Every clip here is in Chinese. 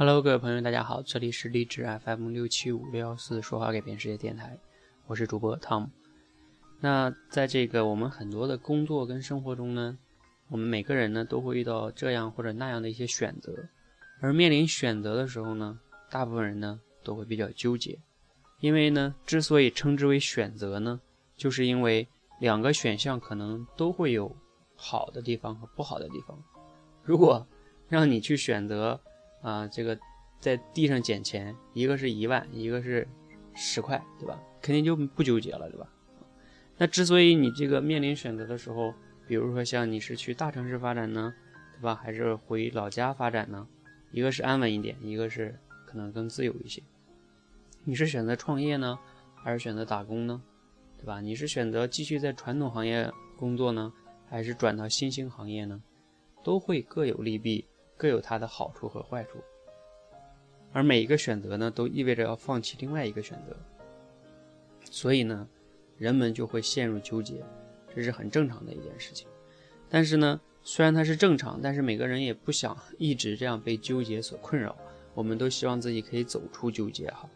Hello，各位朋友，大家好，这里是励志 FM 六七五六幺四说话改变世界电台，我是主播 Tom。那在这个我们很多的工作跟生活中呢，我们每个人呢都会遇到这样或者那样的一些选择，而面临选择的时候呢，大部分人呢都会比较纠结，因为呢，之所以称之为选择呢，就是因为两个选项可能都会有好的地方和不好的地方。如果让你去选择，啊，这个在地上捡钱，一个是一万，一个是十块，对吧？肯定就不纠结了，对吧？那之所以你这个面临选择的时候，比如说像你是去大城市发展呢，对吧？还是回老家发展呢？一个是安稳一点，一个是可能更自由一些。你是选择创业呢，还是选择打工呢？对吧？你是选择继续在传统行业工作呢，还是转到新兴行业呢？都会各有利弊。各有它的好处和坏处，而每一个选择呢，都意味着要放弃另外一个选择，所以呢，人们就会陷入纠结，这是很正常的一件事情。但是呢，虽然它是正常，但是每个人也不想一直这样被纠结所困扰，我们都希望自己可以走出纠结哈。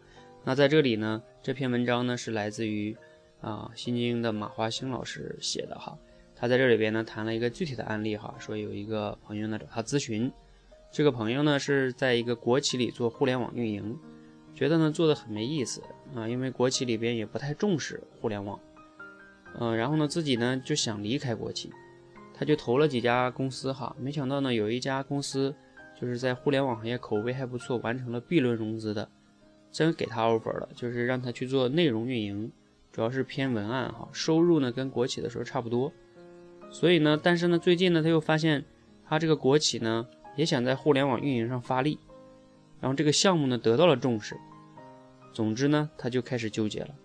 那在这里呢，这篇文章呢是来自于啊《心经》的马华兴老师写的哈，他在这里边呢谈了一个具体的案例哈，说有一个朋友呢找他咨询。这个朋友呢是在一个国企里做互联网运营，觉得呢做的很没意思啊，因为国企里边也不太重视互联网，嗯，然后呢自己呢就想离开国企，他就投了几家公司哈，没想到呢有一家公司就是在互联网行业口碑还不错，完成了 B 轮融资的，真给他 offer 了，就是让他去做内容运营，主要是偏文案哈，收入呢跟国企的时候差不多，所以呢，但是呢最近呢他又发现他这个国企呢。也想在互联网运营上发力，然后这个项目呢得到了重视。总之呢，他就开始纠结了，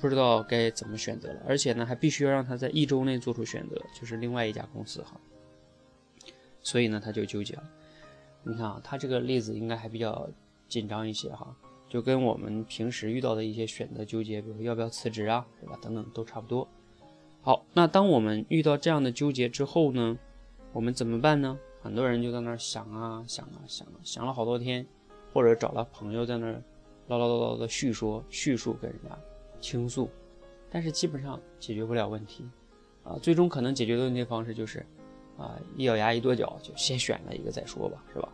不知道该怎么选择了。而且呢，还必须要让他在一周内做出选择，就是另外一家公司哈。所以呢，他就纠结了。你看啊，他这个例子应该还比较紧张一些哈，就跟我们平时遇到的一些选择纠结，比如要不要辞职啊，对吧？等等都差不多。好，那当我们遇到这样的纠结之后呢，我们怎么办呢？很多人就在那儿想啊想啊想啊想了好多天，或者找了朋友在那儿唠唠叨叨的叙说叙述跟人家倾诉，但是基本上解决不了问题，啊，最终可能解决的问题方式就是，啊，一咬牙一跺脚就先选了一个再说吧，是吧？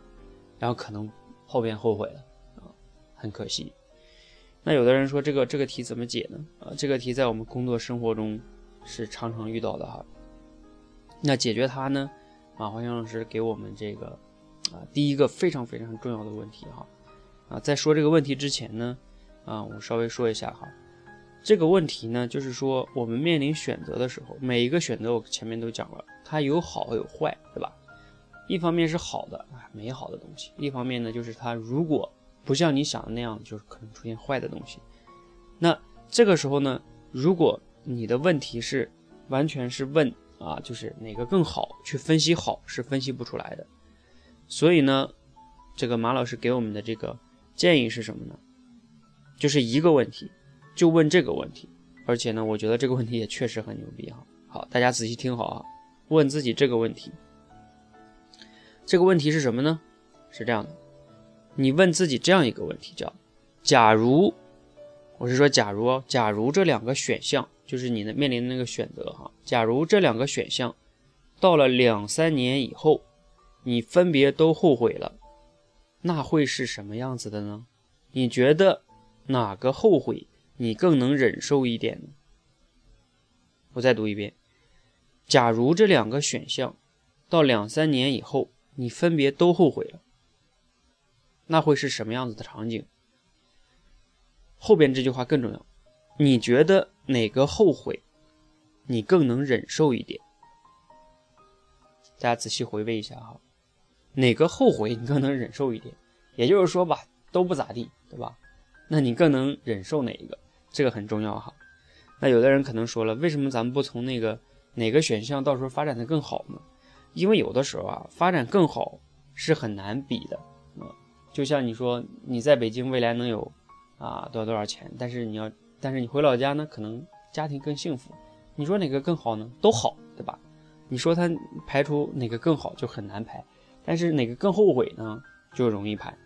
然后可能后边后悔了，啊，很可惜。那有的人说这个这个题怎么解呢？啊，这个题在我们工作生活中是常常遇到的哈。那解决它呢？啊，黄强老师给我们这个啊，第一个非常非常重要的问题哈，啊，在说这个问题之前呢，啊，我稍微说一下哈，这个问题呢，就是说我们面临选择的时候，每一个选择我前面都讲了，它有好有坏，对吧？一方面是好的啊，美好的东西；，一方面呢，就是它如果不像你想的那样，就是可能出现坏的东西。那这个时候呢，如果你的问题是完全是问。啊，就是哪个更好，去分析好是分析不出来的。所以呢，这个马老师给我们的这个建议是什么呢？就是一个问题，就问这个问题。而且呢，我觉得这个问题也确实很牛逼哈。好，大家仔细听好啊，问自己这个问题。这个问题是什么呢？是这样的，你问自己这样一个问题，叫：假如，我是说假如哦，假如这两个选项。就是你的面临的那个选择哈，假如这两个选项到了两三年以后，你分别都后悔了，那会是什么样子的呢？你觉得哪个后悔你更能忍受一点呢？我再读一遍，假如这两个选项到两三年以后你分别都后悔了，那会是什么样子的场景？后边这句话更重要，你觉得？哪个后悔，你更能忍受一点？大家仔细回味一下哈，哪个后悔你更能忍受一点？也就是说吧，都不咋地，对吧？那你更能忍受哪一个？这个很重要哈。那有的人可能说了，为什么咱们不从那个哪个选项到时候发展的更好呢？因为有的时候啊，发展更好是很难比的啊。就像你说你在北京未来能有啊多少多少钱，但是你要。但是你回老家呢，可能家庭更幸福。你说哪个更好呢？都好，对吧？你说他排除哪个更好就很难排，但是哪个更后悔呢，就容易排。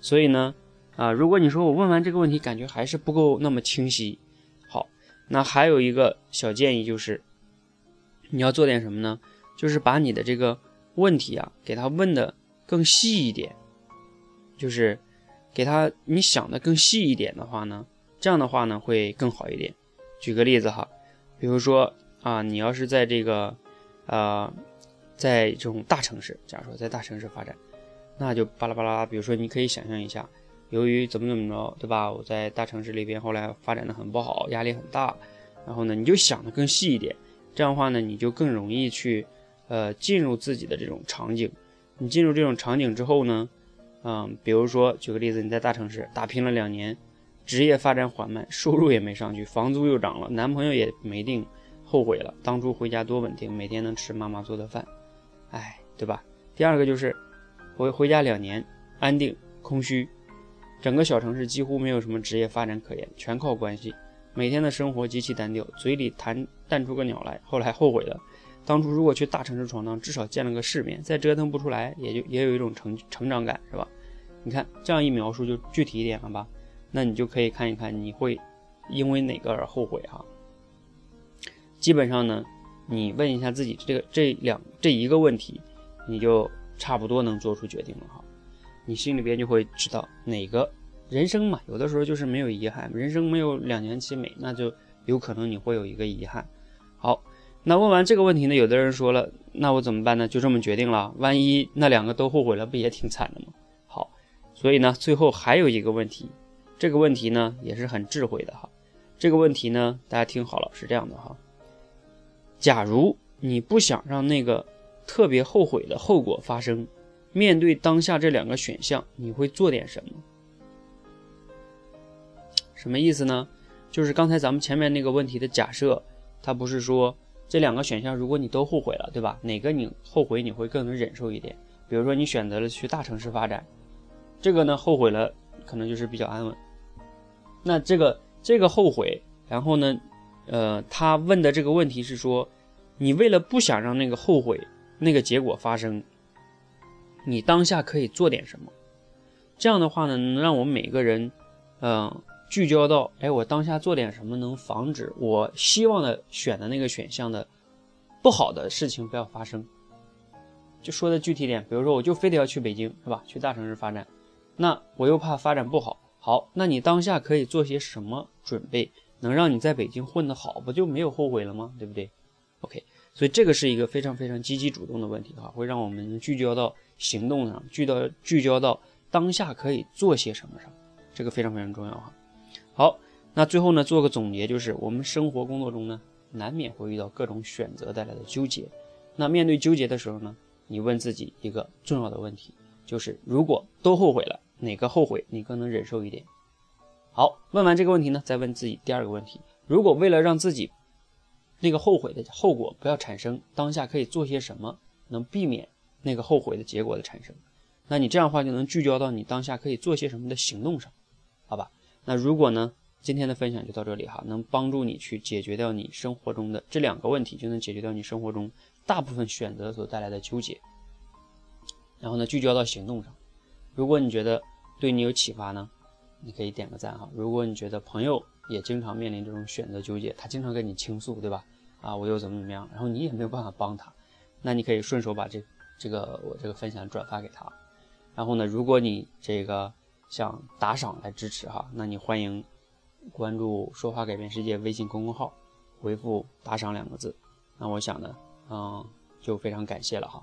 所以呢，啊，如果你说我问完这个问题感觉还是不够那么清晰，好，那还有一个小建议就是，你要做点什么呢？就是把你的这个问题啊，给他问的更细一点，就是给他你想的更细一点的话呢，这样的话呢会更好一点。举个例子哈，比如说啊，你要是在这个，呃，在这种大城市，假如说在大城市发展，那就巴拉巴拉，比如说你可以想象一下，由于怎么怎么着，对吧？我在大城市里边后来发展的很不好，压力很大，然后呢，你就想的更细一点，这样的话呢，你就更容易去。呃，进入自己的这种场景，你进入这种场景之后呢，嗯，比如说举个例子，你在大城市打拼了两年，职业发展缓慢，收入也没上去，房租又涨了，男朋友也没定，后悔了，当初回家多稳定，每天能吃妈妈做的饭，哎，对吧？第二个就是回回家两年，安定空虚，整个小城市几乎没有什么职业发展可言，全靠关系，每天的生活极其单调，嘴里弹弹出个鸟来，后来后悔了。当初如果去大城市闯荡，至少见了个世面，再折腾不出来，也就也有一种成成长感，是吧？你看这样一描述就具体一点了吧？那你就可以看一看你会因为哪个而后悔哈。基本上呢，你问一下自己这个这两这一个问题，你就差不多能做出决定了哈。你心里边就会知道哪个人生嘛，有的时候就是没有遗憾，人生没有两全其美，那就有可能你会有一个遗憾。好。那问完这个问题呢？有的人说了，那我怎么办呢？就这么决定了？万一那两个都后悔了，不也挺惨的吗？好，所以呢，最后还有一个问题，这个问题呢也是很智慧的哈。这个问题呢，大家听好了，是这样的哈。假如你不想让那个特别后悔的后果发生，面对当下这两个选项，你会做点什么？什么意思呢？就是刚才咱们前面那个问题的假设，它不是说。这两个选项，如果你都后悔了，对吧？哪个你后悔你会更能忍受一点？比如说你选择了去大城市发展，这个呢后悔了，可能就是比较安稳。那这个这个后悔，然后呢，呃，他问的这个问题是说，你为了不想让那个后悔那个结果发生，你当下可以做点什么？这样的话呢，能让我们每个人，嗯。聚焦到，哎，我当下做点什么能防止我希望的选的那个选项的不好的事情不要发生？就说的具体点，比如说我就非得要去北京，是吧？去大城市发展，那我又怕发展不好。好，那你当下可以做些什么准备，能让你在北京混得好，不就没有后悔了吗？对不对？OK，所以这个是一个非常非常积极主动的问题哈，会让我们聚焦到行动上，聚到聚焦到当下可以做些什么上，这个非常非常重要哈。好，那最后呢，做个总结，就是我们生活工作中呢，难免会遇到各种选择带来的纠结。那面对纠结的时候呢，你问自己一个重要的问题，就是如果都后悔了，哪个后悔你更能忍受一点？好，问完这个问题呢，再问自己第二个问题：如果为了让自己那个后悔的后果不要产生，当下可以做些什么，能避免那个后悔的结果的产生？那你这样的话就能聚焦到你当下可以做些什么的行动上，好吧？那如果呢，今天的分享就到这里哈，能帮助你去解决掉你生活中的这两个问题，就能解决掉你生活中大部分选择所带来的纠结。然后呢，聚焦到行动上。如果你觉得对你有启发呢，你可以点个赞哈。如果你觉得朋友也经常面临这种选择纠结，他经常跟你倾诉，对吧？啊，我又怎么怎么样，然后你也没有办法帮他，那你可以顺手把这这个我这个分享转发给他。然后呢，如果你这个。想打赏来支持哈，那你欢迎关注“说话改变世界”微信公众号，回复“打赏”两个字。那我想呢，嗯，就非常感谢了哈。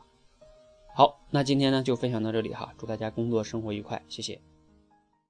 好，那今天呢就分享到这里哈，祝大家工作生活愉快，谢谢。